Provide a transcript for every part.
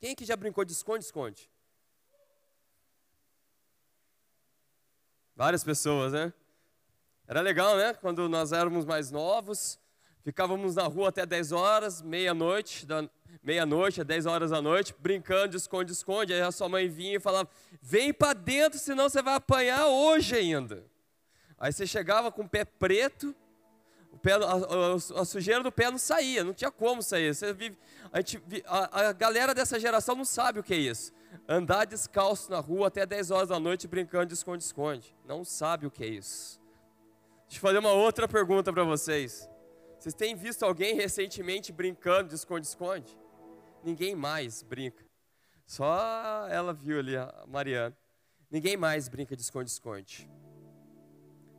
Quem que já brincou de esconde-esconde? Várias pessoas, né? Era legal, né? Quando nós éramos mais novos, ficávamos na rua até 10 horas, meia-noite, meia-noite, 10 horas da noite, brincando de esconde-esconde. Aí a sua mãe vinha e falava: Vem para dentro, senão você vai apanhar hoje ainda. Aí você chegava com o pé preto, o pé, a, a, sujeira do pé não saía, não tinha como sair. Você vive, a, gente, a, a galera dessa geração não sabe o que é isso. Andar descalço na rua até 10 horas da noite brincando de esconde-esconde. Não sabe o que é isso. Deixa eu fazer uma outra pergunta para vocês. Vocês têm visto alguém recentemente brincando de esconde-esconde? Ninguém mais brinca. Só ela viu ali, a Mariana. Ninguém mais brinca de esconde-esconde.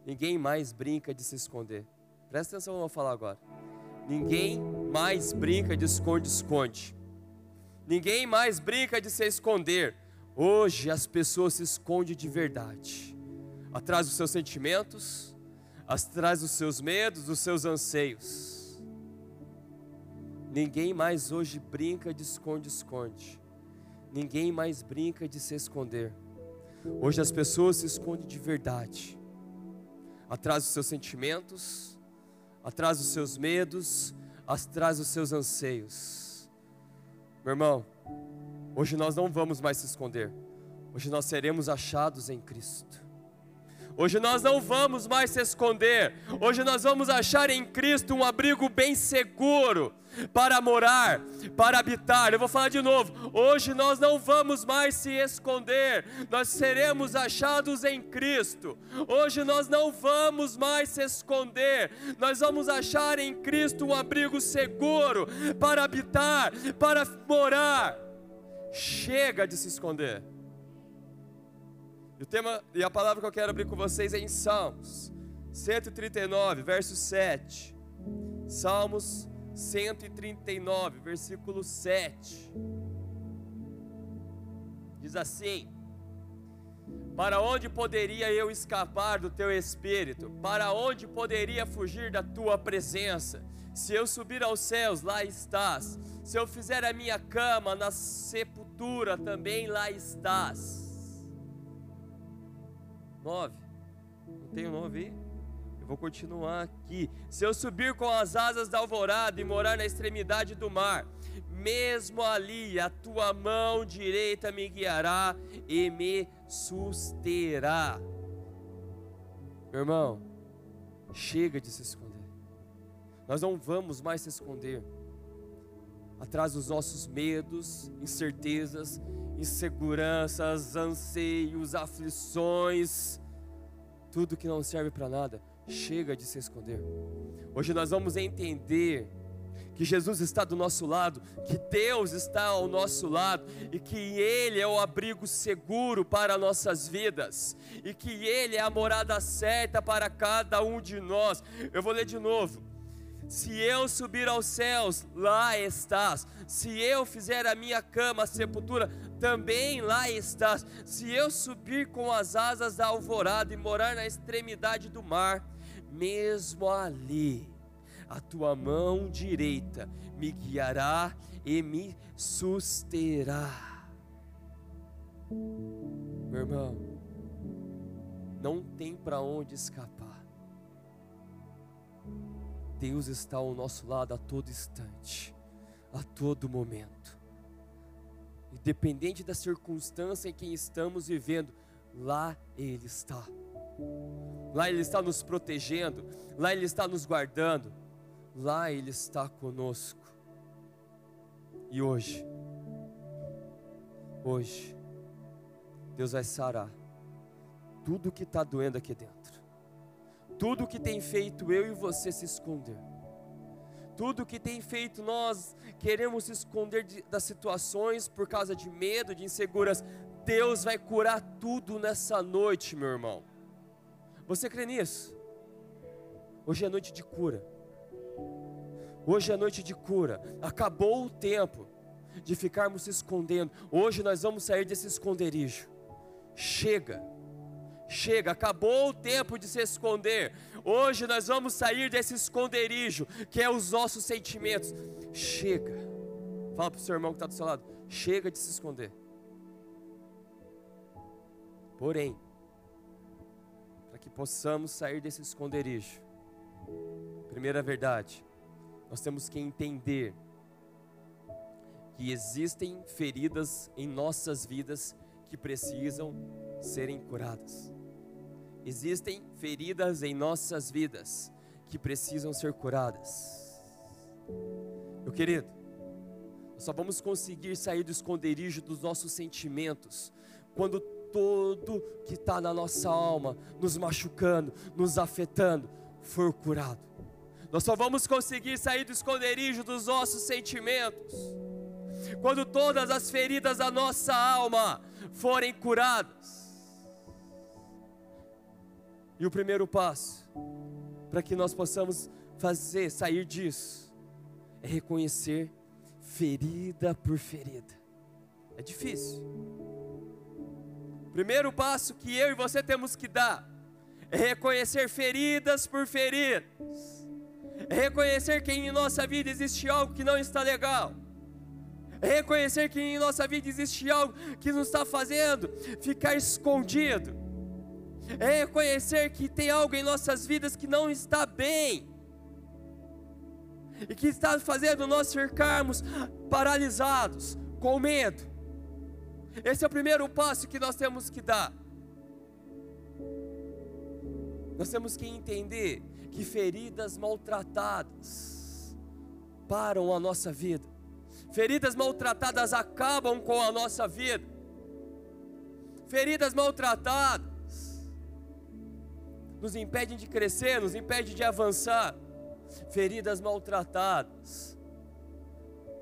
Ninguém mais brinca de se esconder. Presta atenção, vou falar agora. Ninguém mais brinca de esconde-esconde. Ninguém mais brinca de se esconder. Hoje as pessoas se escondem de verdade. Atrás dos seus sentimentos, atrás dos seus medos, dos seus anseios. Ninguém mais hoje brinca de esconde-esconde. Ninguém mais brinca de se esconder. Hoje as pessoas se escondem de verdade. Atrás dos seus sentimentos, atrás dos seus medos, atrás dos seus anseios. Meu irmão, hoje nós não vamos mais se esconder. Hoje nós seremos achados em Cristo. Hoje nós não vamos mais se esconder. Hoje nós vamos achar em Cristo um abrigo bem seguro para morar, para habitar. Eu vou falar de novo. Hoje nós não vamos mais se esconder. Nós seremos achados em Cristo. Hoje nós não vamos mais se esconder. Nós vamos achar em Cristo um abrigo seguro para habitar, para morar. Chega de se esconder. E o tema e a palavra que eu quero abrir com vocês é em Salmos 139, verso 7. Salmos 139, versículo 7. Diz assim: Para onde poderia eu escapar do teu espírito? Para onde poderia fugir da tua presença? Se eu subir aos céus, lá estás. Se eu fizer a minha cama na sepultura, também lá estás 9. Não tem o 9 aí? Vou continuar aqui. Se eu subir com as asas da alvorada e morar na extremidade do mar, mesmo ali a tua mão direita me guiará e me susterá. Meu irmão, chega de se esconder. Nós não vamos mais se esconder atrás dos nossos medos, incertezas, inseguranças, anseios, aflições, tudo que não serve para nada, chega de se esconder. Hoje nós vamos entender que Jesus está do nosso lado, que Deus está ao nosso lado e que Ele é o abrigo seguro para nossas vidas e que Ele é a morada certa para cada um de nós. Eu vou ler de novo. Se eu subir aos céus, lá estás. Se eu fizer a minha cama, a sepultura, também lá estás. Se eu subir com as asas da alvorada e morar na extremidade do mar, mesmo ali, a tua mão direita me guiará e me susterá. Meu irmão, não tem para onde escapar. Deus está ao nosso lado a todo instante, a todo momento. Independente da circunstância em que estamos vivendo, lá Ele está. Lá Ele está nos protegendo, lá Ele está nos guardando, lá Ele está conosco. E hoje, hoje, Deus vai sarar tudo que está doendo aqui dentro tudo que tem feito eu e você se esconder, tudo que tem feito nós queremos esconder de, das situações por causa de medo, de insegurança, Deus vai curar tudo nessa noite, meu irmão. Você crê nisso? Hoje é noite de cura. Hoje é noite de cura. Acabou o tempo de ficarmos se escondendo. Hoje nós vamos sair desse esconderijo. Chega Chega, acabou o tempo de se esconder. Hoje nós vamos sair desse esconderijo que é os nossos sentimentos. Chega. Fala para o seu irmão que está do seu lado: chega de se esconder. Porém, para que possamos sair desse esconderijo, primeira verdade, nós temos que entender que existem feridas em nossas vidas que precisam serem curadas. Existem feridas em nossas vidas que precisam ser curadas. Meu querido, nós só vamos conseguir sair do esconderijo dos nossos sentimentos quando todo que está na nossa alma, nos machucando, nos afetando, for curado. Nós só vamos conseguir sair do esconderijo dos nossos sentimentos quando todas as feridas da nossa alma forem curadas. E o primeiro passo para que nós possamos fazer sair disso é reconhecer ferida por ferida. É difícil. Primeiro passo que eu e você temos que dar é reconhecer feridas por feridas. É reconhecer que em nossa vida existe algo que não está legal. É reconhecer que em nossa vida existe algo que nos está fazendo ficar escondido. É reconhecer que tem algo em nossas vidas que não está bem. E que está fazendo nós ficarmos paralisados, com medo. Esse é o primeiro passo que nós temos que dar. Nós temos que entender que feridas maltratadas param a nossa vida. Feridas maltratadas acabam com a nossa vida. Feridas maltratadas nos impedem de crescer, nos impedem de avançar. Feridas maltratadas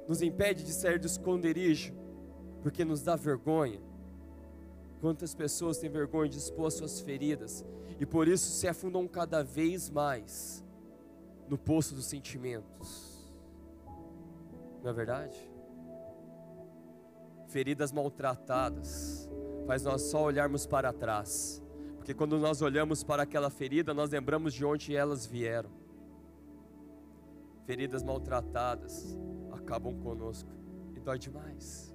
nos impedem de sair do esconderijo porque nos dá vergonha. Quantas pessoas têm vergonha de expor suas feridas e por isso se afundam cada vez mais no poço dos sentimentos. Não é verdade? Feridas maltratadas faz nós só olharmos para trás, porque quando nós olhamos para aquela ferida, nós lembramos de onde elas vieram. Feridas maltratadas acabam conosco e dói demais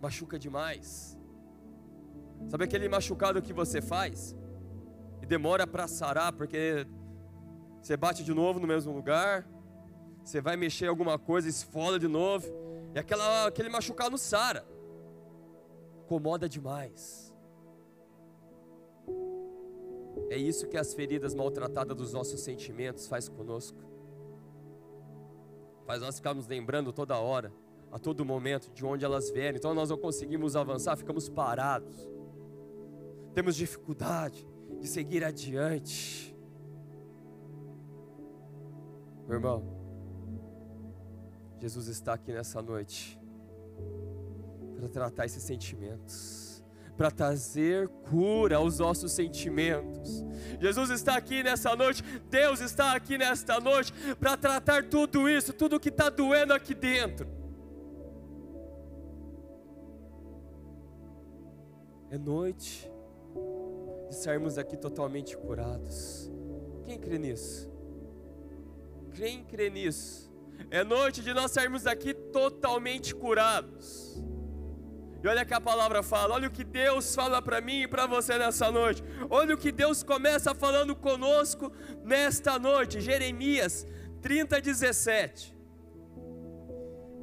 machuca demais. Sabe aquele machucado que você faz e demora para sarar porque você bate de novo no mesmo lugar, você vai mexer alguma coisa, esfola de novo, e aquela, aquele machucado não sara. Incomoda demais. É isso que as feridas maltratadas dos nossos sentimentos faz conosco. Faz nós ficarmos lembrando toda hora a todo momento de onde elas vierem. Então nós não conseguimos avançar, ficamos parados. Temos dificuldade de seguir adiante. Meu irmão, Jesus está aqui nessa noite para tratar esses sentimentos, para trazer cura aos nossos sentimentos. Jesus está aqui nessa noite, Deus está aqui nesta noite para tratar tudo isso, tudo que está doendo aqui dentro. É noite de sairmos daqui totalmente curados. Quem crê nisso? Quem crê nisso? É noite de nós sairmos daqui totalmente curados. E olha que a palavra fala, olha o que Deus fala para mim e para você nessa noite. Olha o que Deus começa falando conosco nesta noite. Jeremias 30, 17.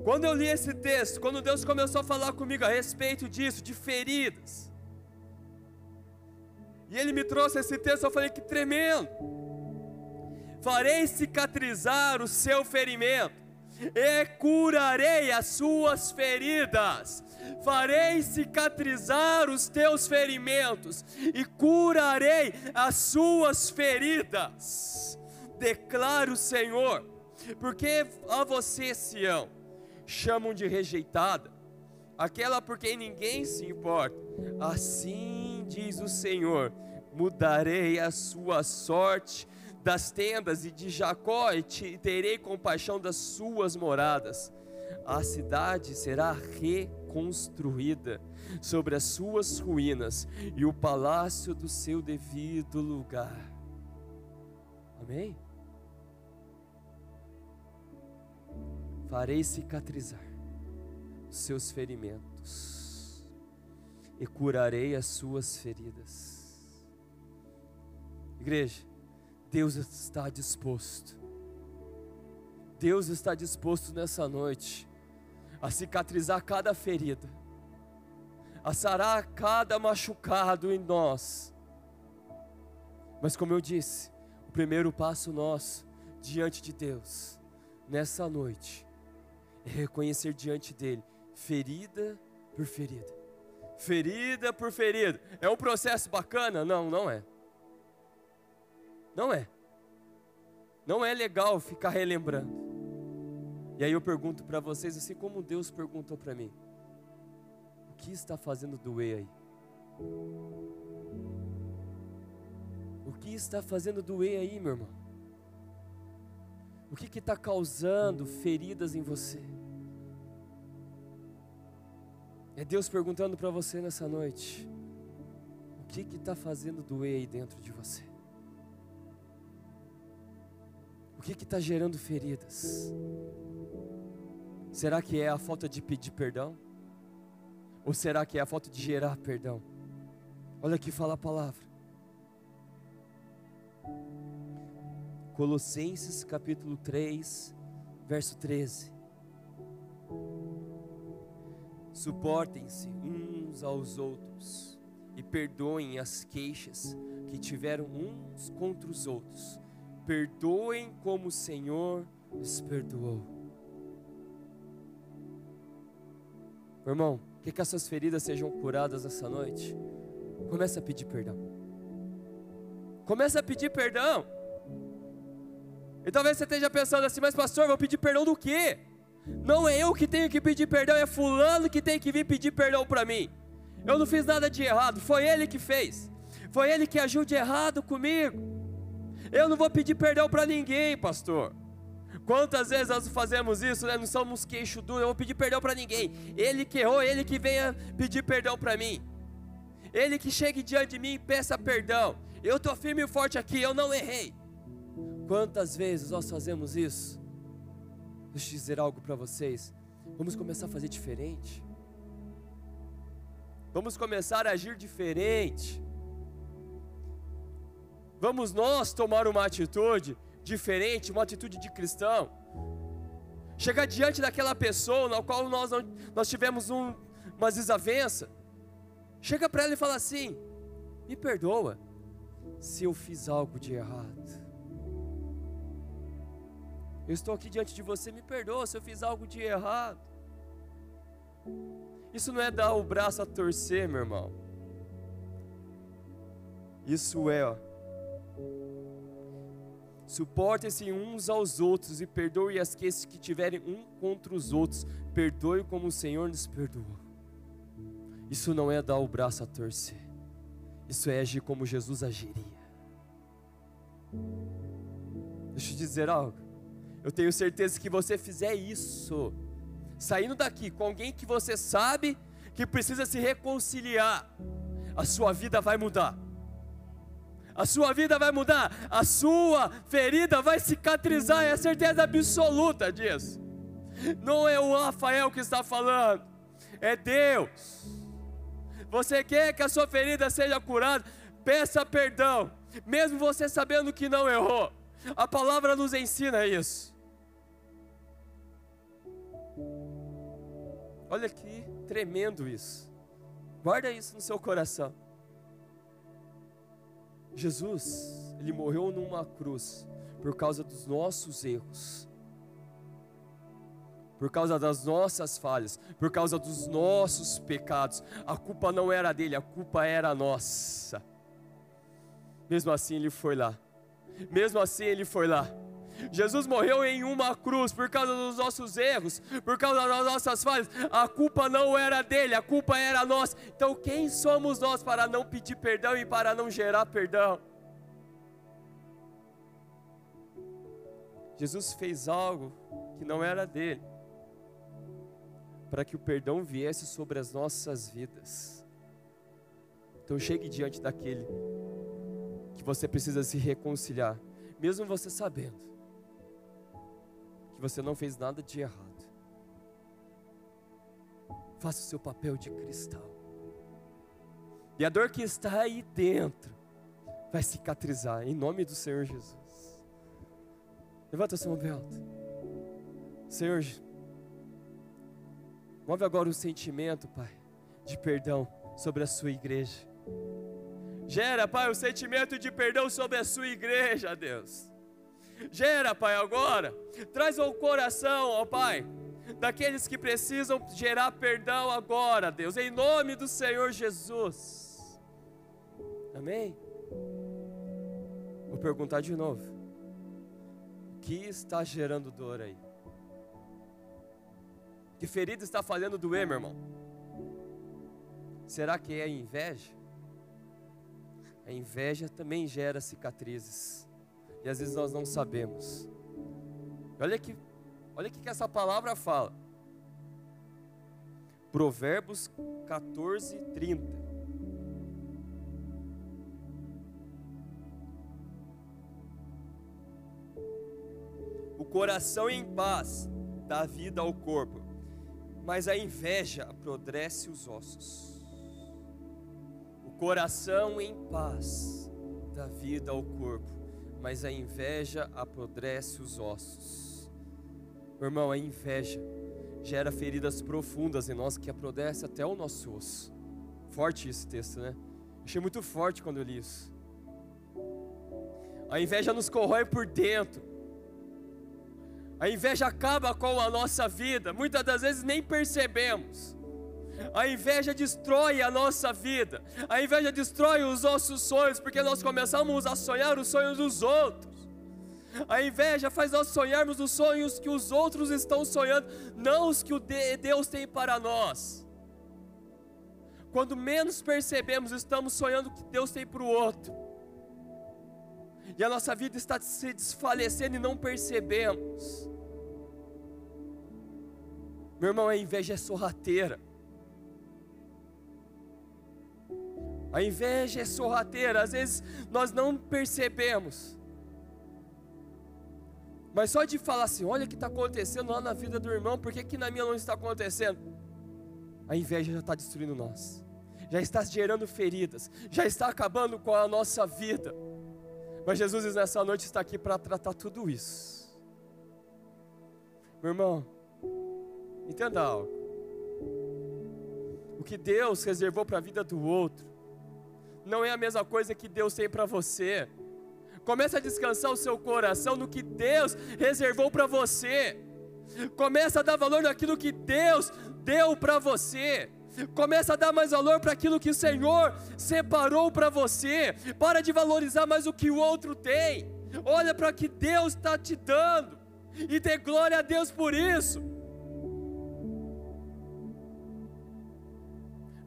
Quando eu li esse texto, quando Deus começou a falar comigo a respeito disso, de feridas, e ele me trouxe esse texto, eu falei que tremendo. Farei cicatrizar o seu ferimento e curarei as suas feridas. Farei cicatrizar os teus ferimentos e curarei as suas feridas. Declara o Senhor, porque a você, Sião, chamam de rejeitada, aquela por quem ninguém se importa. Assim diz o Senhor: mudarei a sua sorte das tendas e de Jacó e te, terei compaixão das suas moradas. A cidade será reconstruída sobre as suas ruínas e o palácio do seu devido lugar. Amém? Farei cicatrizar seus ferimentos e curarei as suas feridas. Igreja, Deus está disposto. Deus está disposto nessa noite a cicatrizar cada ferida, a sarar cada machucado em nós. Mas como eu disse, o primeiro passo nosso diante de Deus nessa noite é reconhecer diante dele, ferida por ferida. Ferida por ferida. É um processo bacana? Não, não é. Não é. Não é legal ficar relembrando. E aí eu pergunto para vocês, assim como Deus perguntou para mim: o que está fazendo doer aí? O que está fazendo doer aí, meu irmão? O que está causando feridas em você? É Deus perguntando para você nessa noite: o que está fazendo doer aí dentro de você? O que está gerando feridas? Será que é a falta de pedir perdão? Ou será que é a falta de gerar perdão? Olha aqui fala a palavra. Colossenses capítulo 3, verso 13. Suportem-se uns aos outros e perdoem as queixas que tiveram uns contra os outros. Perdoem como o Senhor os perdoou. Meu irmão, quer que as suas feridas sejam curadas essa noite? Comece a pedir perdão. Comece a pedir perdão. E talvez você esteja pensando assim, mas pastor, vou pedir perdão do quê? Não é eu que tenho que pedir perdão, é fulano que tem que vir pedir perdão para mim. Eu não fiz nada de errado, foi ele que fez. Foi ele que agiu de errado comigo. Eu não vou pedir perdão para ninguém, pastor. Quantas vezes nós fazemos isso, né? Não somos queixo duro, eu vou pedir perdão para ninguém. Ele que errou, ele que venha pedir perdão para mim. Ele que chegue diante de mim e peça perdão. Eu estou firme e forte aqui, eu não errei. Quantas vezes nós fazemos isso? Deixa eu dizer algo para vocês. Vamos começar a fazer diferente. Vamos começar a agir diferente. Vamos nós tomar uma atitude diferente, uma atitude de cristão. Chegar diante daquela pessoa na qual nós, nós tivemos um, uma desavença. Chega para ela e fala assim: Me perdoa se eu fiz algo de errado. Eu estou aqui diante de você, me perdoa se eu fiz algo de errado. Isso não é dar o braço a torcer, meu irmão. Isso é, ó, Suportem-se uns aos outros e perdoe as queixas que tiverem um contra os outros. Perdoe como o Senhor nos perdoou. Isso não é dar o braço a torcer. Isso é agir como Jesus agiria. Deixa eu dizer algo. Eu tenho certeza que você fizer isso, saindo daqui com alguém que você sabe que precisa se reconciliar, a sua vida vai mudar a sua vida vai mudar, a sua ferida vai cicatrizar, é a certeza absoluta disso. Não é o Rafael que está falando, é Deus. Você quer que a sua ferida seja curada? Peça perdão, mesmo você sabendo que não errou. A palavra nos ensina isso. Olha que tremendo isso. Guarda isso no seu coração. Jesus, ele morreu numa cruz por causa dos nossos erros, por causa das nossas falhas, por causa dos nossos pecados. A culpa não era dele, a culpa era nossa. Mesmo assim, ele foi lá. Mesmo assim, ele foi lá. Jesus morreu em uma cruz por causa dos nossos erros, por causa das nossas falhas. A culpa não era dele, a culpa era nossa. Então, quem somos nós para não pedir perdão e para não gerar perdão? Jesus fez algo que não era dele, para que o perdão viesse sobre as nossas vidas. Então, chegue diante daquele que você precisa se reconciliar, mesmo você sabendo que você não fez nada de errado. faça o seu papel de cristal. E a dor que está aí dentro vai cicatrizar, em nome do Senhor Jesus. Levanta seu mão alto. Senhor, move agora o sentimento, Pai, de perdão sobre a sua igreja. Gera, Pai, o sentimento de perdão sobre a sua igreja, Deus. Gera, Pai, agora. Traz ao coração, ó Pai, daqueles que precisam gerar perdão agora, Deus, em nome do Senhor Jesus. Amém? Vou perguntar de novo. O que está gerando dor aí? Que ferida está fazendo doer, meu irmão? Será que é inveja? A inveja também gera cicatrizes. E às vezes nós não sabemos. Olha que, olha o que essa palavra fala. Provérbios 14, 30. O coração em paz dá vida ao corpo, mas a inveja apodrece os ossos. O coração em paz dá vida ao corpo, mas a inveja apodrece os ossos. Meu irmão, a inveja gera feridas profundas em nós que apodrece até o nosso osso. Forte esse texto, né? Achei muito forte quando eu li isso. A inveja nos corrói por dentro. A inveja acaba com a nossa vida. Muitas das vezes nem percebemos. A inveja destrói a nossa vida. A inveja destrói os nossos sonhos, porque nós começamos a sonhar os sonhos dos outros. A inveja faz nós sonharmos os sonhos que os outros estão sonhando, não os que Deus tem para nós. Quando menos percebemos, estamos sonhando o que Deus tem para o outro. E a nossa vida está se desfalecendo e não percebemos. Meu irmão, a inveja é sorrateira. A inveja é sorrateira, às vezes nós não percebemos. Mas só de falar assim, olha o que está acontecendo lá na vida do irmão, por que, que na minha não está acontecendo? A inveja já está destruindo nós, já está gerando feridas, já está acabando com a nossa vida. Mas Jesus nessa noite está aqui para tratar tudo isso. Meu irmão, entenda algo. O que Deus reservou para a vida do outro, não é a mesma coisa que Deus tem para você. Comece a descansar o seu coração no que Deus reservou para você. Comece a dar valor naquilo que Deus deu para você. Comece a dar mais valor para aquilo que o Senhor separou para você. Para de valorizar mais o que o outro tem. Olha para o que Deus está te dando. E dê glória a Deus por isso.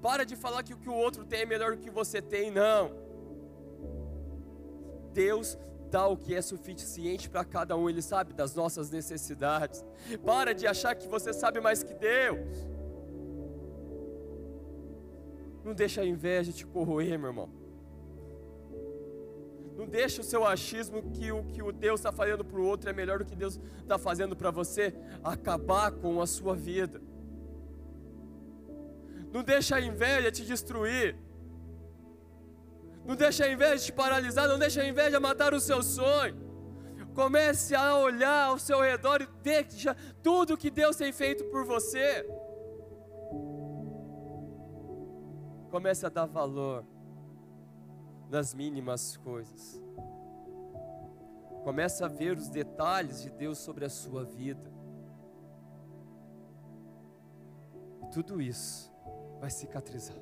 Para de falar que o que o outro tem é melhor do que você tem, não. Deus dá o que é suficiente para cada um, Ele sabe das nossas necessidades. Para de achar que você sabe mais que Deus. Não deixa a inveja te corroer, meu irmão. Não deixa o seu achismo que o que o Deus está fazendo para o outro é melhor do que Deus está fazendo para você acabar com a sua vida. Não deixa a inveja te destruir. Não deixa a inveja te paralisar, não deixa a inveja matar o seu sonho. Comece a olhar ao seu redor e veja tudo que Deus tem feito por você. Comece a dar valor nas mínimas coisas. Comece a ver os detalhes de Deus sobre a sua vida. Tudo isso vai cicatrizar.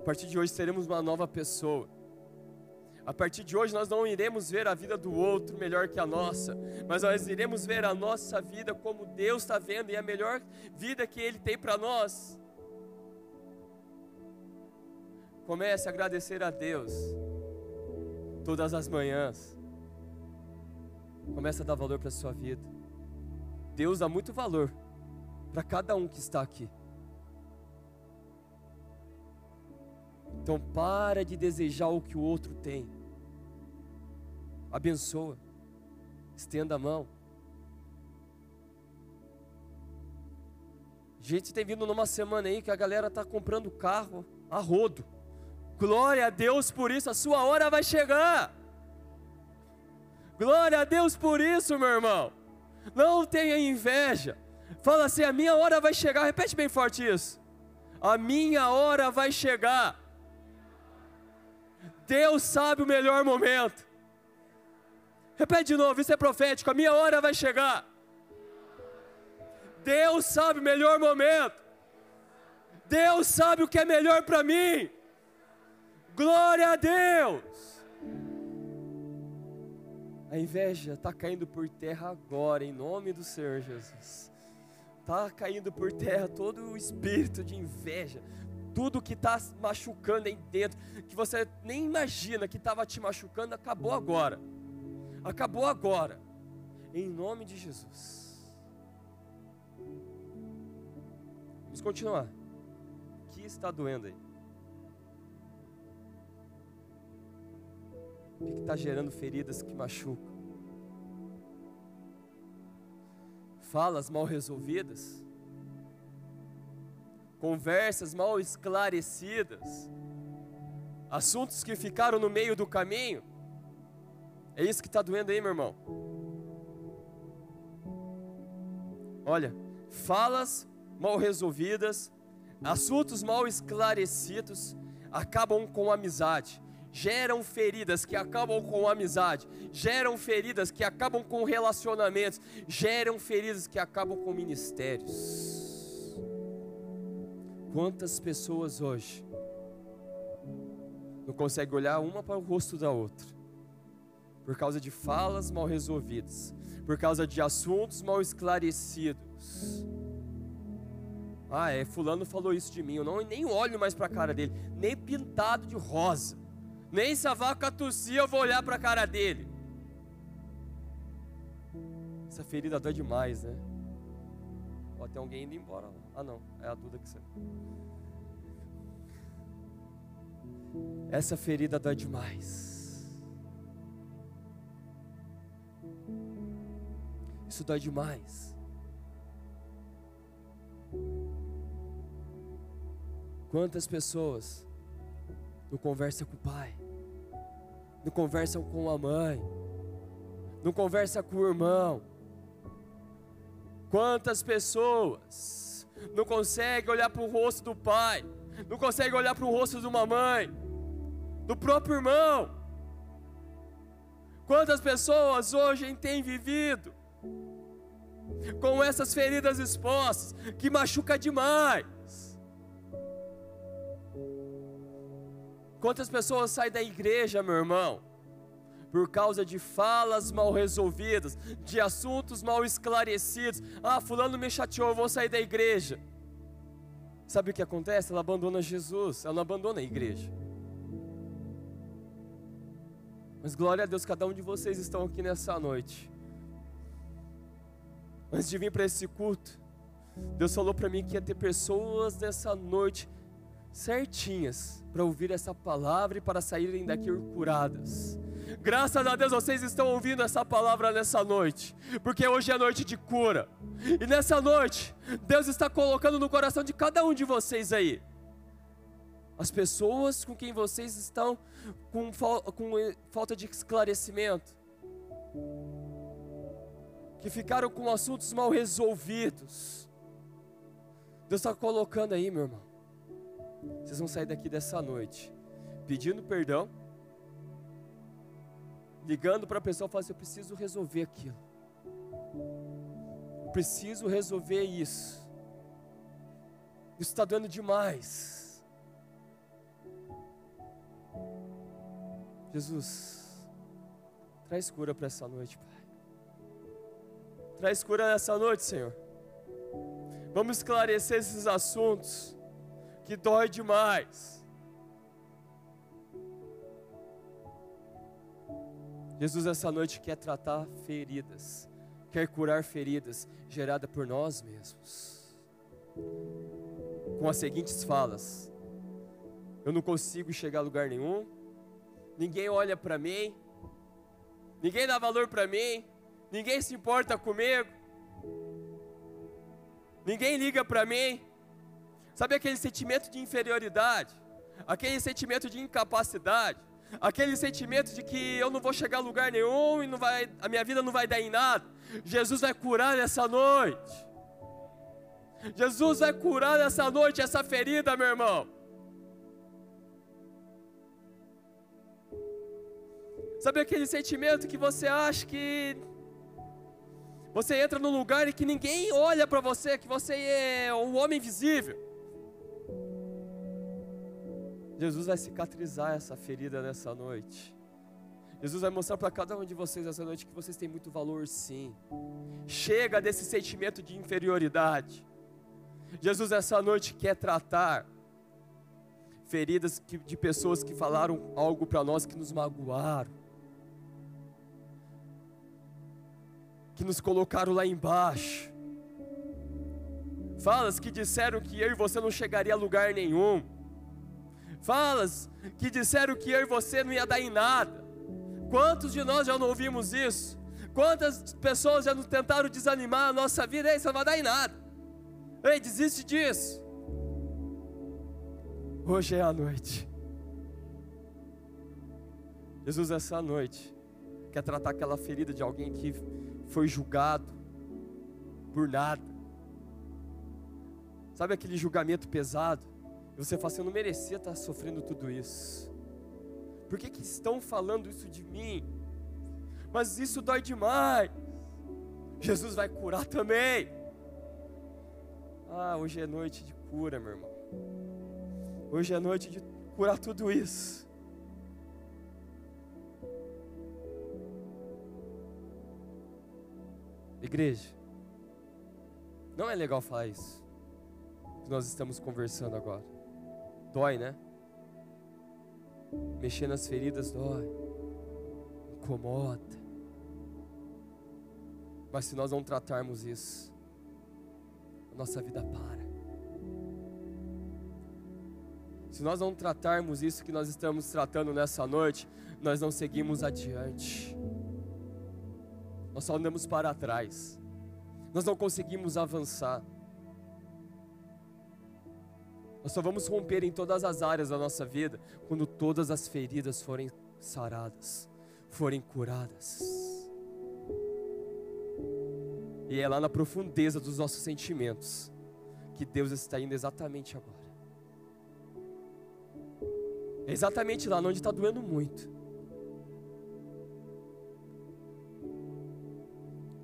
A partir de hoje seremos uma nova pessoa. A partir de hoje nós não iremos ver a vida do outro melhor que a nossa, mas nós iremos ver a nossa vida como Deus está vendo e a melhor vida que Ele tem para nós. Comece a agradecer a Deus todas as manhãs. Comece a dar valor para a sua vida. Deus dá muito valor para cada um que está aqui. Então para de desejar o que o outro tem. Abençoa. Estenda a mão. Gente, tem vindo numa semana aí que a galera tá comprando carro a rodo. Glória a Deus por isso, a sua hora vai chegar. Glória a Deus por isso, meu irmão. Não tenha inveja. Fala assim: a minha hora vai chegar. Repete bem forte isso. A minha hora vai chegar. Deus sabe o melhor momento. Repete de novo, isso é profético. A minha hora vai chegar. Deus sabe o melhor momento. Deus sabe o que é melhor para mim. Glória a Deus. A inveja está caindo por terra agora, em nome do Senhor Jesus. Está caindo por terra todo o espírito de inveja, tudo que está machucando aí dentro, que você nem imagina que estava te machucando, acabou agora. Acabou agora. Em nome de Jesus. Vamos continuar. O que está doendo aí? O que está gerando feridas que machucam? Falas mal resolvidas? Conversas mal esclarecidas? Assuntos que ficaram no meio do caminho? É isso que está doendo aí, meu irmão? Olha, falas mal resolvidas, assuntos mal esclarecidos acabam com amizade, geram feridas que acabam com amizade, geram feridas que acabam com relacionamentos, geram feridas que acabam com ministérios. Quantas pessoas hoje não conseguem olhar uma para o rosto da outra, por causa de falas mal resolvidas, por causa de assuntos mal esclarecidos, ah, é, fulano falou isso de mim. Eu não, nem olho mais para a cara dele, nem pintado de rosa. Nem se a vaca tossir, eu vou olhar para a cara dele. Essa ferida dói demais, né? Ó, tem alguém indo embora. Ah, não, é a Duda que você. Essa ferida dói demais. Isso dói demais. Quantas pessoas não conversam com o pai, não conversam com a mãe, não conversam com o irmão. Quantas pessoas não conseguem olhar para o rosto do pai, não conseguem olhar para o rosto de uma mãe, do próprio irmão. Quantas pessoas hoje têm vivido com essas feridas expostas que machuca demais? Quantas pessoas saem da igreja, meu irmão, por causa de falas mal resolvidas, de assuntos mal esclarecidos? Ah, Fulano me chateou, vou sair da igreja. Sabe o que acontece? Ela abandona Jesus, ela não abandona a igreja. Mas glória a Deus, cada um de vocês estão aqui nessa noite. Antes de vir para esse culto, Deus falou para mim que ia ter pessoas nessa noite certinhas para ouvir essa palavra e para saírem daqui curadas. Graças a Deus vocês estão ouvindo essa palavra nessa noite, porque hoje é noite de cura. E nessa noite, Deus está colocando no coração de cada um de vocês aí as pessoas com quem vocês estão com, com falta de esclarecimento, que ficaram com assuntos mal resolvidos. Deus está colocando aí, meu irmão vocês vão sair daqui dessa noite pedindo perdão, ligando para a pessoa e falando assim: Eu preciso resolver aquilo. Eu preciso resolver isso. Isso está doendo demais. Jesus, traz cura para essa noite, Pai. Traz cura nessa noite, Senhor. Vamos esclarecer esses assuntos que dói demais. Jesus, essa noite quer tratar feridas, quer curar feridas geradas por nós mesmos. Com as seguintes falas: Eu não consigo chegar a lugar nenhum, ninguém olha para mim, ninguém dá valor para mim, ninguém se importa comigo, ninguém liga para mim. Sabe aquele sentimento de inferioridade, aquele sentimento de incapacidade, aquele sentimento de que eu não vou chegar a lugar nenhum e não vai, a minha vida não vai dar em nada. Jesus vai curar essa noite. Jesus vai curar nessa noite essa ferida, meu irmão. Sabe aquele sentimento que você acha que você entra num lugar e que ninguém olha para você, que você é um homem invisível. Jesus vai cicatrizar essa ferida nessa noite. Jesus vai mostrar para cada um de vocês essa noite que vocês têm muito valor, sim. Chega desse sentimento de inferioridade. Jesus, essa noite, quer tratar feridas de pessoas que falaram algo para nós que nos magoaram, que nos colocaram lá embaixo. Falas que disseram que eu e você não chegaria a lugar nenhum. Falas que disseram que eu e você não ia dar em nada. Quantos de nós já não ouvimos isso? Quantas pessoas já nos tentaram desanimar a nossa vida? Ei, você não vai dar em nada. Ei, desiste disso. Hoje é a noite. Jesus, essa noite, quer tratar aquela ferida de alguém que foi julgado por nada. Sabe aquele julgamento pesado? Você fala assim: eu não merecia estar sofrendo tudo isso. Por que, que estão falando isso de mim? Mas isso dói demais. Jesus vai curar também. Ah, hoje é noite de cura, meu irmão. Hoje é noite de curar tudo isso. Igreja, não é legal falar isso. Que nós estamos conversando agora. Dói, né? Mexer nas feridas dói. Incomoda. Mas se nós não tratarmos isso, nossa vida para. Se nós não tratarmos isso que nós estamos tratando nessa noite, nós não seguimos adiante. Nós só andamos para trás. Nós não conseguimos avançar. Nós só vamos romper em todas as áreas da nossa vida quando todas as feridas forem saradas, forem curadas. E é lá na profundeza dos nossos sentimentos que Deus está indo exatamente agora. É exatamente lá onde está doendo muito.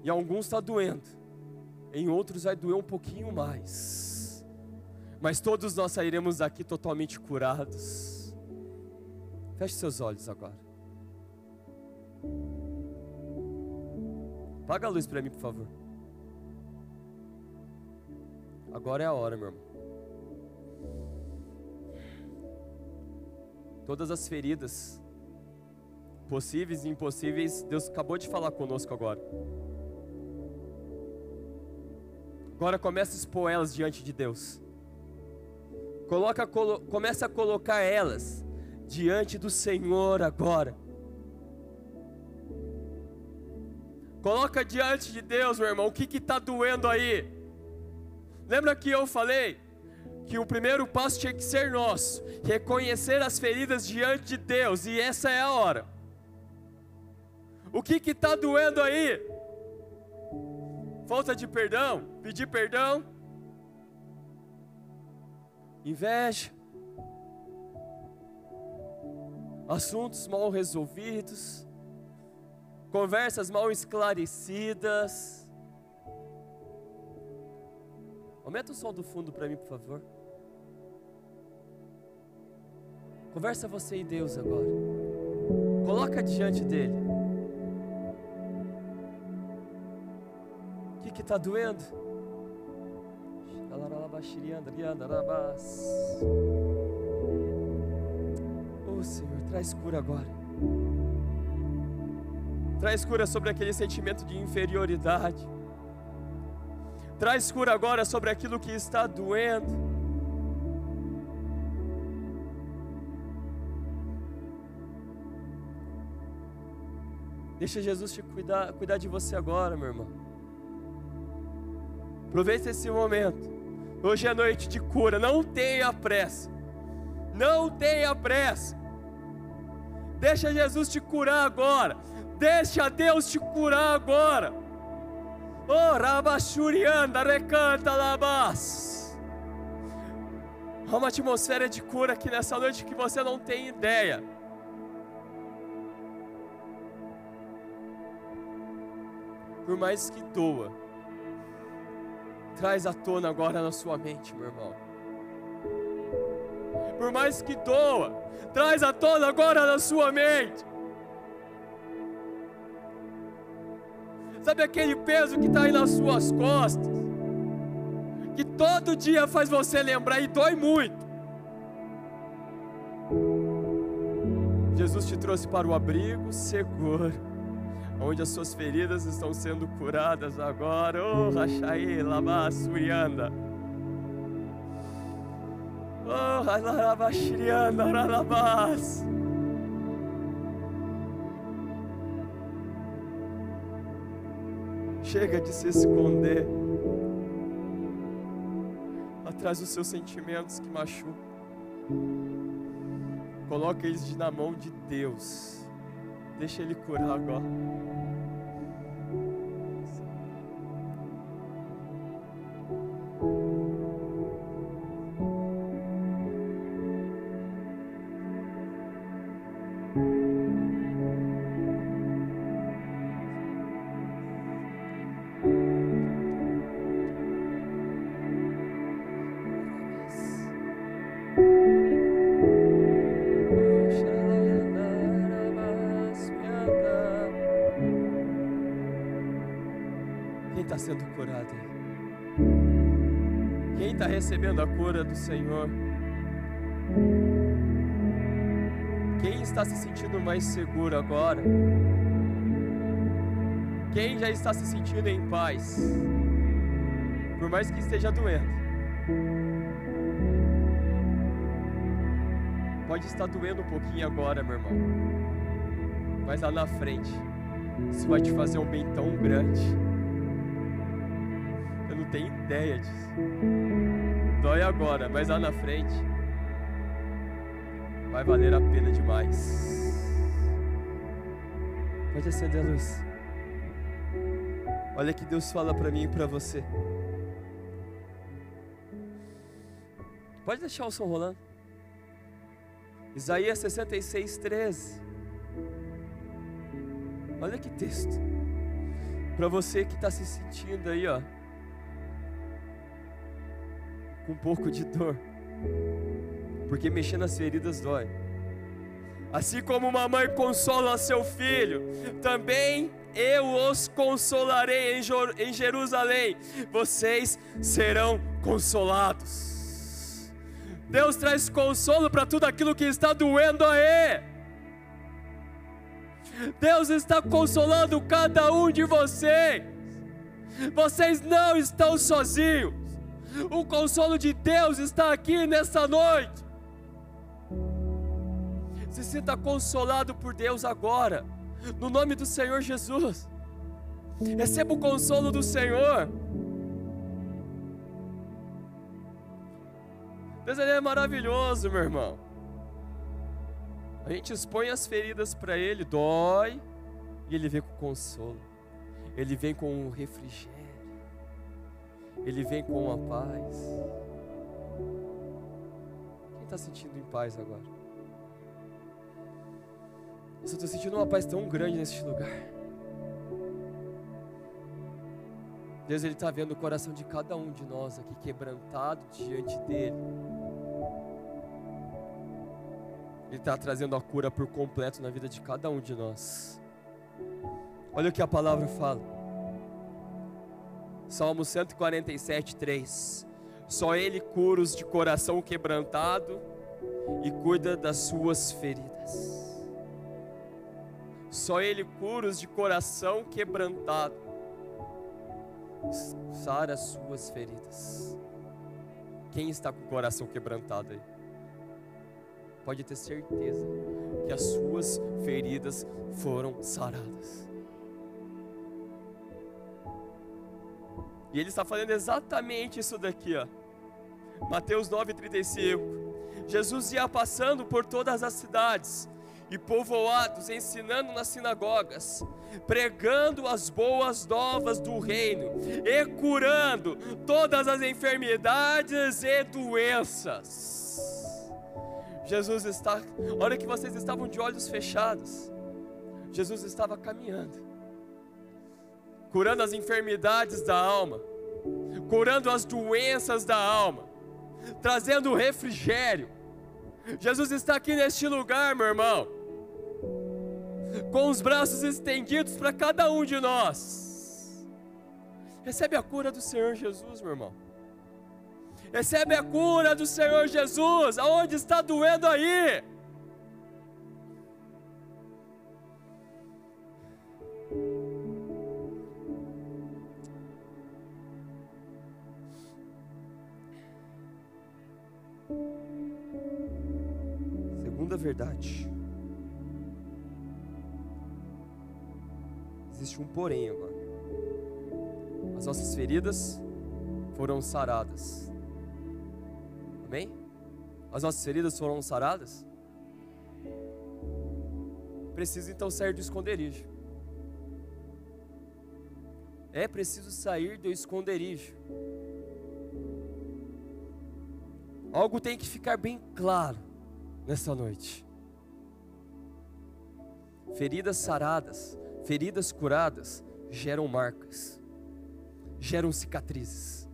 Em alguns está doendo, em outros vai doer um pouquinho mais. Mas todos nós sairemos daqui totalmente curados. Feche seus olhos agora. Apaga a luz para mim, por favor. Agora é a hora, meu irmão. Todas as feridas, possíveis e impossíveis, Deus acabou de falar conosco agora. Agora começa a expor elas diante de Deus. Coloca, colo, começa a colocar elas diante do Senhor agora. Coloca diante de Deus, meu irmão, o que está doendo aí? Lembra que eu falei que o primeiro passo tinha que ser nosso, reconhecer as feridas diante de Deus, e essa é a hora. O que está doendo aí? Falta de perdão, pedir perdão, inveja, assuntos mal resolvidos, conversas mal esclarecidas, Aumenta o som do fundo para mim, por favor. Conversa você e Deus agora. Coloca diante dele. O que está doendo? Oh Senhor, traz cura agora. Traz cura sobre aquele sentimento de inferioridade Traz cura agora sobre aquilo que está doendo. Deixa Jesus te cuidar, cuidar de você agora, meu irmão. Aproveite esse momento. Hoje é noite de cura. Não tenha pressa. Não tenha pressa. Deixa Jesus te curar agora. Deixa Deus te curar agora. Oh, Rabachurianda, recanta labas. Há uma atmosfera de cura aqui nessa noite que você não tem ideia. Por mais que doa, traz à tona agora na sua mente, meu irmão. Por mais que doa, traz à tona agora na sua mente. Sabe aquele peso que está aí nas suas costas? Que todo dia faz você lembrar e dói muito. Jesus te trouxe para o abrigo seguro, onde as suas feridas estão sendo curadas agora. Oh, Rachai, Lama, Surianda. Oh, Alarabashrianda, Ralabas. Chega de se esconder atrás dos seus sentimentos que machucam. Coloca eles na mão de Deus. Deixa Ele curar agora. Quem está recebendo a cura do Senhor? Quem está se sentindo mais seguro agora? Quem já está se sentindo em paz? Por mais que esteja doendo. Pode estar doendo um pouquinho agora, meu irmão. Mas lá na frente, isso vai te fazer um bem tão grande tem ideia disso. Dói agora, mas lá na frente vai valer a pena demais. Pode acender a luz. Olha que Deus fala para mim e para você. Pode deixar o som rolando. Isaías 66, 13. Olha que texto. Para você que está se sentindo aí, ó com um pouco de dor, porque mexer nas feridas dói. Assim como uma mãe consola seu filho, também eu os consolarei em Jerusalém, vocês serão consolados. Deus traz consolo para tudo aquilo que está doendo aí. Deus está consolando cada um de vocês. Vocês não estão sozinhos. O consolo de Deus está aqui nessa noite. Se sinta consolado por Deus agora, no nome do Senhor Jesus. Receba o consolo do Senhor. Deus é maravilhoso, meu irmão. A gente expõe as feridas para Ele, dói, e Ele vem com consolo. Ele vem com refrigério. Ele vem com a paz. Quem está sentindo em paz agora? Eu estou sentindo uma paz tão grande nesse lugar. Deus ele está vendo o coração de cada um de nós aqui quebrantado diante dele. Ele está trazendo a cura por completo na vida de cada um de nós. Olha o que a palavra fala. Salmo 147, 3. Só Ele cura os de coração quebrantado e cuida das suas feridas. Só Ele cura os de coração quebrantado, sara as suas feridas. Quem está com o coração quebrantado aí? Pode ter certeza que as suas feridas foram saradas. E ele está falando exatamente isso daqui, ó. Mateus 9:35. Jesus ia passando por todas as cidades e povoados, ensinando nas sinagogas, pregando as boas novas do reino e curando todas as enfermidades e doenças. Jesus está, olha que vocês estavam de olhos fechados. Jesus estava caminhando, curando as enfermidades da alma, curando as doenças da alma, trazendo refrigério. Jesus está aqui neste lugar, meu irmão, com os braços estendidos para cada um de nós. Recebe a cura do Senhor Jesus, meu irmão. Recebe a cura do Senhor Jesus. Aonde está doendo aí? Segunda verdade. Existe um porém agora. As nossas feridas foram saradas. Amém? As nossas feridas foram saradas? Precisa então sair do esconderijo. É preciso sair do esconderijo. Algo tem que ficar bem claro nessa noite. Feridas saradas, feridas curadas geram marcas, geram cicatrizes.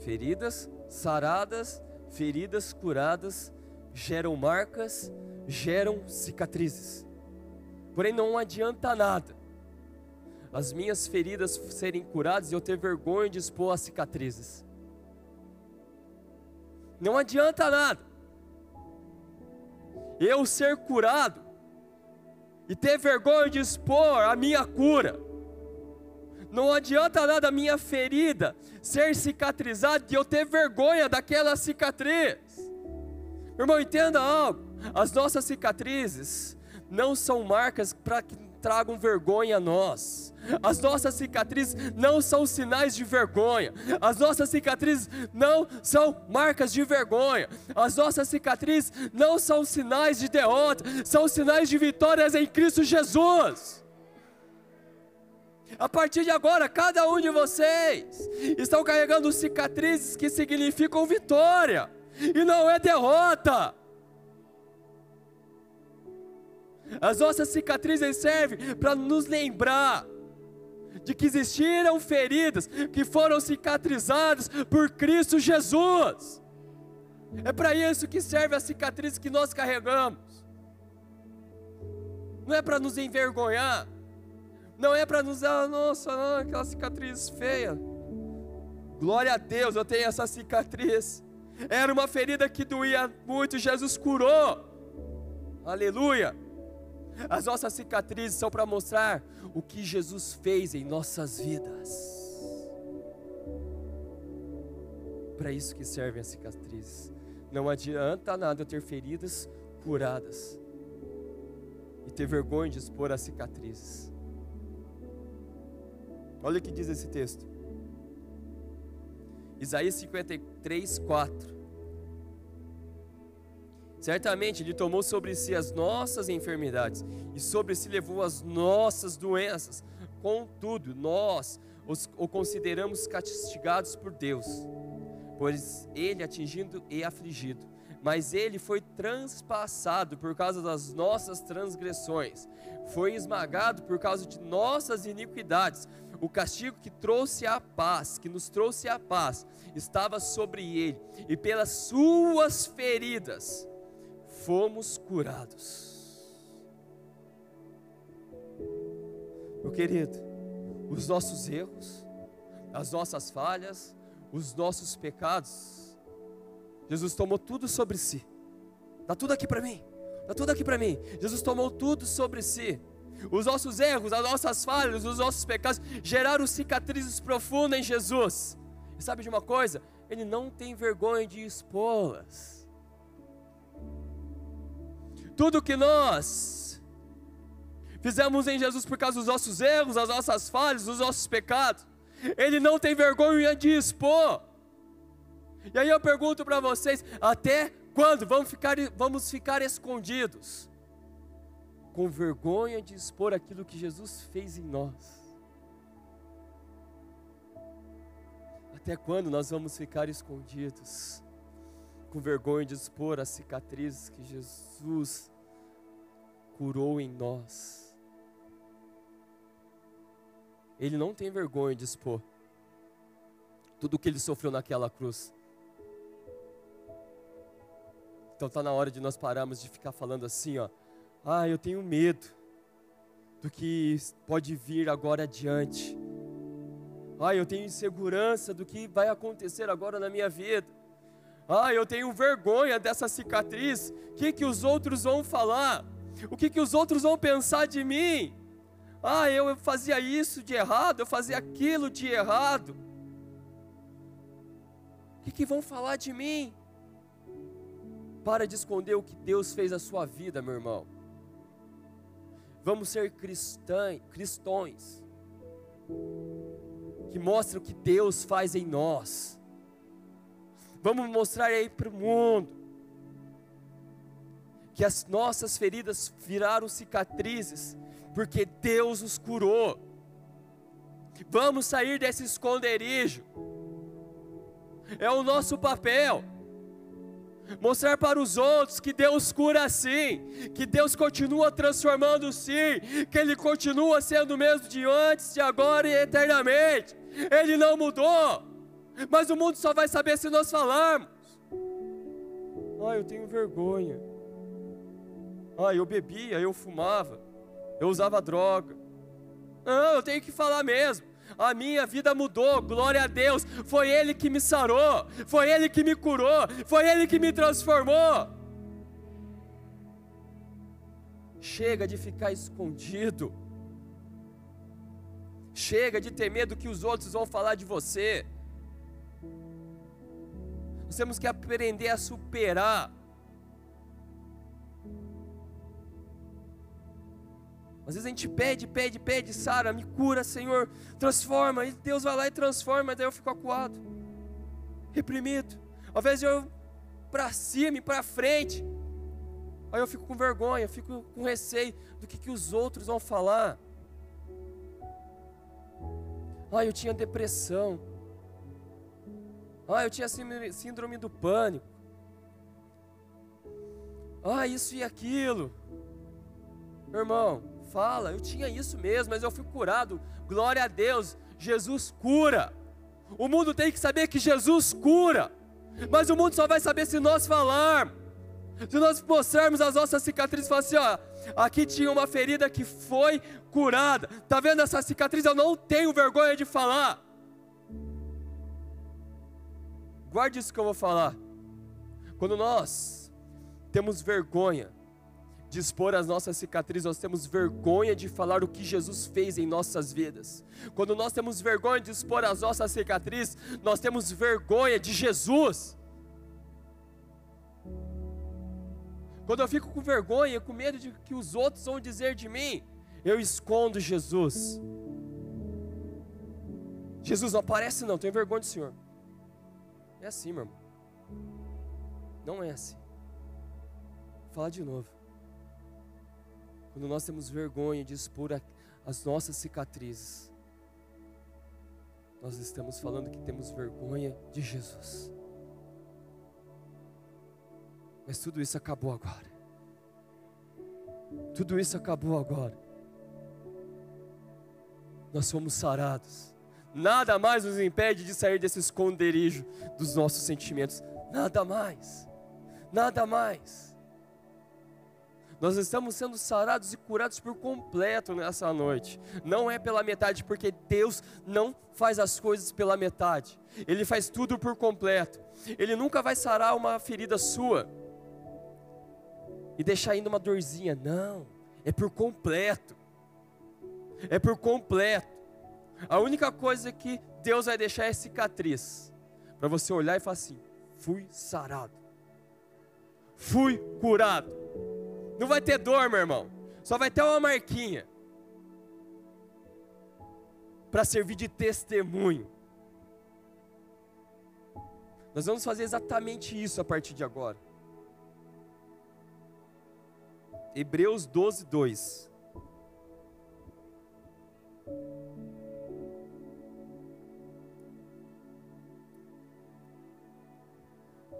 Feridas saradas, feridas curadas geram marcas, geram cicatrizes. Porém, não adianta nada as minhas feridas serem curadas e eu ter vergonha de expor as cicatrizes. Não adianta nada eu ser curado e ter vergonha de expor a minha cura. Não adianta nada a minha ferida ser cicatrizada e eu ter vergonha daquela cicatriz. Irmão, entenda algo: as nossas cicatrizes não são marcas para que tragam vergonha a nós. As nossas cicatrizes não são sinais de vergonha. As nossas cicatrizes não são marcas de vergonha. As nossas cicatrizes não são sinais de derrota, são sinais de vitórias em Cristo Jesus. A partir de agora, cada um de vocês estão carregando cicatrizes que significam vitória e não é derrota. As nossas cicatrizes servem para nos lembrar de que existiram feridas que foram cicatrizadas por Cristo Jesus. É para isso que serve a cicatriz que nós carregamos. Não é para nos envergonhar, não é para nos ah, nossa, não, aquela cicatriz feia. Glória a Deus, eu tenho essa cicatriz. Era uma ferida que doía muito, Jesus curou. Aleluia. As nossas cicatrizes são para mostrar o que Jesus fez em nossas vidas. Para isso que servem as cicatrizes. Não adianta nada ter feridas curadas e ter vergonha de expor as cicatrizes. Olha o que diz esse texto. Isaías 53, 4. Certamente Ele tomou sobre si as nossas enfermidades e sobre si levou as nossas doenças. Contudo, nós os, o consideramos castigados por Deus, pois Ele atingido e afligido. Mas Ele foi transpassado por causa das nossas transgressões, foi esmagado por causa de nossas iniquidades. O castigo que trouxe a paz, que nos trouxe a paz, estava sobre Ele, e pelas Suas feridas fomos curados. Meu querido, os nossos erros, as nossas falhas, os nossos pecados, Jesus tomou tudo sobre si. Dá tudo aqui para mim. Dá tudo aqui para mim. Jesus tomou tudo sobre si. Os nossos erros, as nossas falhas, os nossos pecados geraram cicatrizes profundas em Jesus. E sabe de uma coisa? Ele não tem vergonha de expô-las. Tudo que nós fizemos em Jesus por causa dos nossos erros, das nossas falhas, dos nossos pecados. Ele não tem vergonha de expor. E aí eu pergunto para vocês: até quando vamos ficar, vamos ficar escondidos? Com vergonha de expor aquilo que Jesus fez em nós. Até quando nós vamos ficar escondidos? Com vergonha de expor as cicatrizes que Jesus curou em nós. Ele não tem vergonha de expor tudo o que ele sofreu naquela cruz. Então está na hora de nós pararmos de ficar falando assim, ó. Ah, eu tenho medo do que pode vir agora adiante. Ah, eu tenho insegurança do que vai acontecer agora na minha vida. Ah, eu tenho vergonha dessa cicatriz. O que, que os outros vão falar? O que, que os outros vão pensar de mim? Ah, eu fazia isso de errado, eu fazia aquilo de errado. O que, que vão falar de mim? Para de esconder o que Deus fez na sua vida, meu irmão. Vamos ser cristãs, cristões que mostram o que Deus faz em nós. Vamos mostrar aí para o mundo que as nossas feridas viraram cicatrizes, porque Deus os curou. Vamos sair desse esconderijo. É o nosso papel mostrar para os outros que Deus cura sim, que Deus continua transformando sim, que Ele continua sendo o mesmo de antes, de agora e eternamente. Ele não mudou, mas o mundo só vai saber se nós falarmos. Ah, eu tenho vergonha. Ah, eu bebia, eu fumava, eu usava droga. Não, eu tenho que falar mesmo a minha vida mudou, glória a Deus. Foi Ele que me sarou, foi Ele que me curou, foi Ele que me transformou. Chega de ficar escondido, chega de ter medo que os outros vão falar de você. Nós temos que aprender a superar Às vezes a gente pede, pede, pede, Sara, me cura, Senhor, transforma. E Deus vai lá e transforma, daí eu fico acuado, reprimido. Às vezes eu para cima e para frente. Aí eu fico com vergonha, fico com receio do que, que os outros vão falar. Ah, eu tinha depressão. Ah, eu tinha síndrome do pânico. Ah, isso e aquilo. Irmão, fala, eu tinha isso mesmo, mas eu fui curado. Glória a Deus, Jesus cura. O mundo tem que saber que Jesus cura, mas o mundo só vai saber se nós falarmos. Se nós mostrarmos as nossas cicatrizes, falar assim, ó, aqui tinha uma ferida que foi curada. Tá vendo essa cicatriz? Eu não tenho vergonha de falar. Guarde isso que eu vou falar. Quando nós temos vergonha de expor as nossas cicatrizes, nós temos vergonha de falar o que Jesus fez em nossas vidas. Quando nós temos vergonha de expor as nossas cicatrizes, nós temos vergonha de Jesus. Quando eu fico com vergonha, com medo de que os outros vão dizer de mim, eu escondo Jesus. Jesus não aparece, não, tenho vergonha do Senhor. É assim, meu irmão. Não é assim. Vou falar de novo. Quando nós temos vergonha de expor as nossas cicatrizes, nós estamos falando que temos vergonha de Jesus. Mas tudo isso acabou agora. Tudo isso acabou agora. Nós fomos sarados. Nada mais nos impede de sair desse esconderijo dos nossos sentimentos. Nada mais. Nada mais. Nós estamos sendo sarados e curados por completo nessa noite. Não é pela metade, porque Deus não faz as coisas pela metade. Ele faz tudo por completo. Ele nunca vai sarar uma ferida sua e deixar ainda uma dorzinha. Não, é por completo. É por completo. A única coisa que Deus vai deixar é cicatriz. Para você olhar e falar assim: fui sarado. Fui curado. Não vai ter dor, meu irmão. Só vai ter uma marquinha. para servir de testemunho. Nós vamos fazer exatamente isso a partir de agora. Hebreus 12, 2.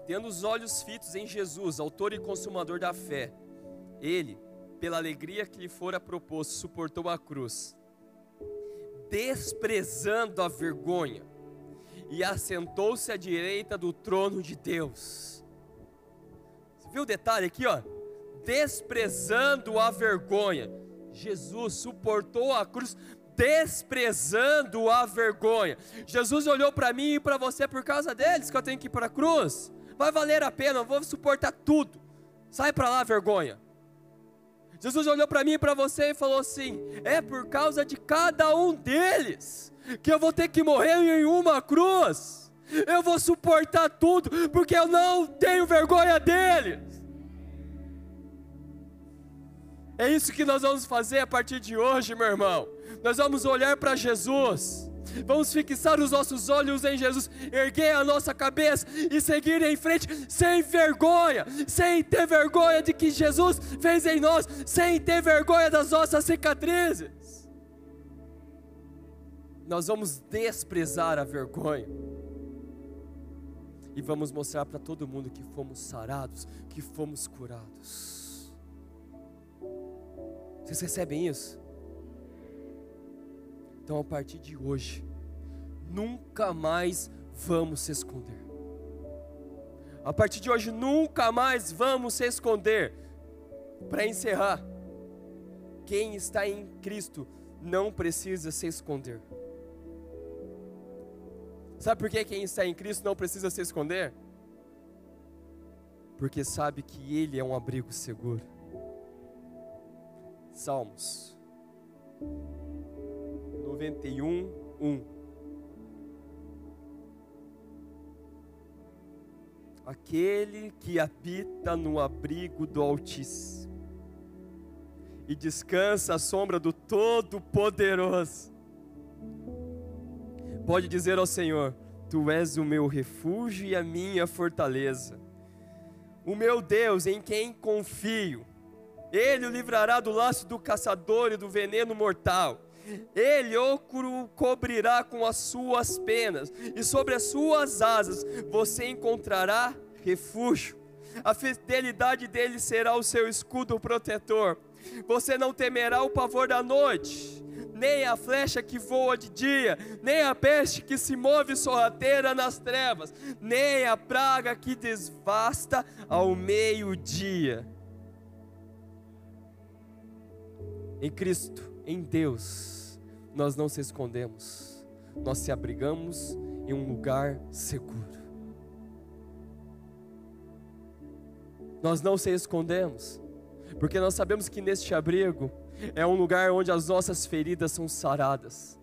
Tendo os olhos fitos em Jesus, autor e consumador da fé, ele, pela alegria que lhe fora proposto, suportou a cruz, desprezando a vergonha, e assentou-se à direita do trono de Deus. Você viu o detalhe aqui, ó? Desprezando a vergonha. Jesus suportou a cruz desprezando a vergonha. Jesus olhou para mim e para você por causa deles que eu tenho que ir para a cruz. Vai valer a pena, eu vou suportar tudo. Sai para lá, vergonha. Jesus olhou para mim e para você e falou assim: é por causa de cada um deles que eu vou ter que morrer em uma cruz. Eu vou suportar tudo, porque eu não tenho vergonha deles. É isso que nós vamos fazer a partir de hoje, meu irmão. Nós vamos olhar para Jesus. Vamos fixar os nossos olhos em Jesus, erguer a nossa cabeça e seguir em frente sem vergonha, sem ter vergonha de que Jesus fez em nós, sem ter vergonha das nossas cicatrizes nós vamos desprezar a vergonha e vamos mostrar para todo mundo que fomos sarados, que fomos curados. Vocês recebem isso? Então, a partir de hoje, nunca mais vamos se esconder. A partir de hoje, nunca mais vamos se esconder. Para encerrar, quem está em Cristo não precisa se esconder. Sabe por que quem está em Cristo não precisa se esconder? Porque sabe que Ele é um abrigo seguro. Salmos 91, 1. Aquele que habita no abrigo do Altíssimo e descansa à sombra do Todo-Poderoso pode dizer ao Senhor: Tu és o meu refúgio e a minha fortaleza, o meu Deus em quem confio. Ele o livrará do laço do caçador e do veneno mortal. Ele o cobrirá com as suas penas, e sobre as suas asas você encontrará refúgio. A fidelidade dele será o seu escudo protetor. Você não temerá o pavor da noite nem a flecha que voa de dia, nem a peste que se move sorrateira nas trevas, nem a praga que desvasta ao meio-dia. Em Cristo, em Deus, nós não se escondemos, nós se abrigamos em um lugar seguro. Nós não se escondemos, porque nós sabemos que neste abrigo é um lugar onde as nossas feridas são saradas.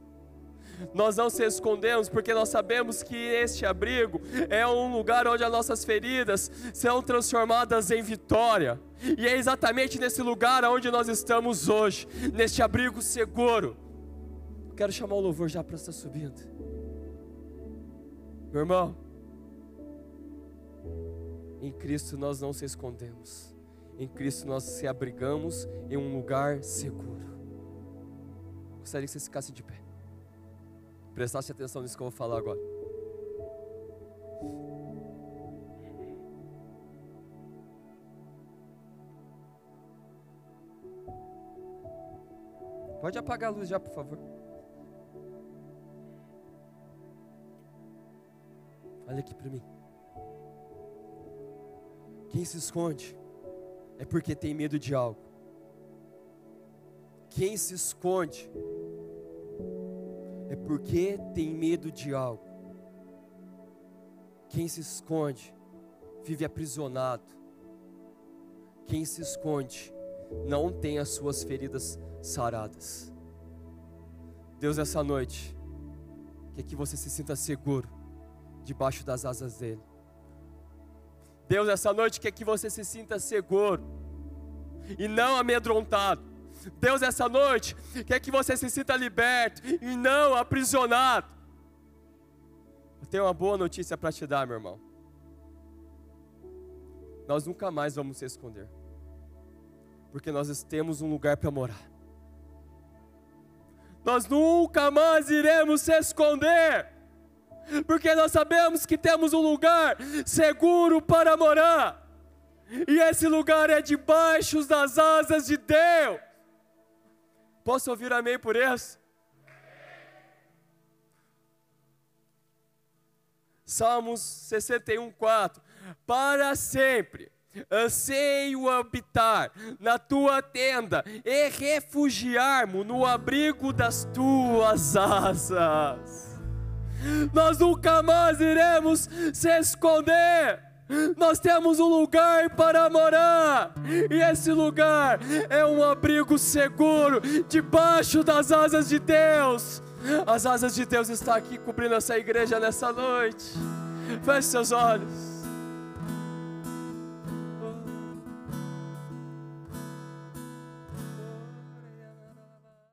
Nós não se escondemos porque nós sabemos que este abrigo é um lugar onde as nossas feridas são transformadas em vitória. E é exatamente nesse lugar onde nós estamos hoje, neste abrigo seguro. Quero chamar o louvor já para estar subindo. Meu irmão, em Cristo nós não se escondemos em Cristo nós se abrigamos em um lugar seguro. Gostaria que você ficasse de pé. Prestasse atenção nisso que eu vou falar agora. Pode apagar a luz já, por favor. Olha aqui para mim. Quem se esconde é porque tem medo de algo. Quem se esconde é porque tem medo de algo. Quem se esconde vive aprisionado. Quem se esconde não tem as suas feridas saradas. Deus, essa noite, quer que você se sinta seguro debaixo das asas dEle. Deus, essa noite quer que você se sinta seguro e não amedrontado. Deus, essa noite, quer que você se sinta liberto e não aprisionado. Eu tenho uma boa notícia para te dar, meu irmão. Nós nunca mais vamos se esconder, porque nós temos um lugar para morar. Nós nunca mais iremos se esconder, porque nós sabemos que temos um lugar seguro para morar. E esse lugar é debaixo das asas de Deus. Posso ouvir amém por isso? Salmos 61, 4. Para sempre anseio habitar na tua tenda e refugiar-me no abrigo das tuas asas. Nós nunca mais iremos se esconder nós temos um lugar para morar, e esse lugar é um abrigo seguro debaixo das asas de Deus. As asas de Deus estão aqui cobrindo essa igreja nessa noite. Feche seus olhos.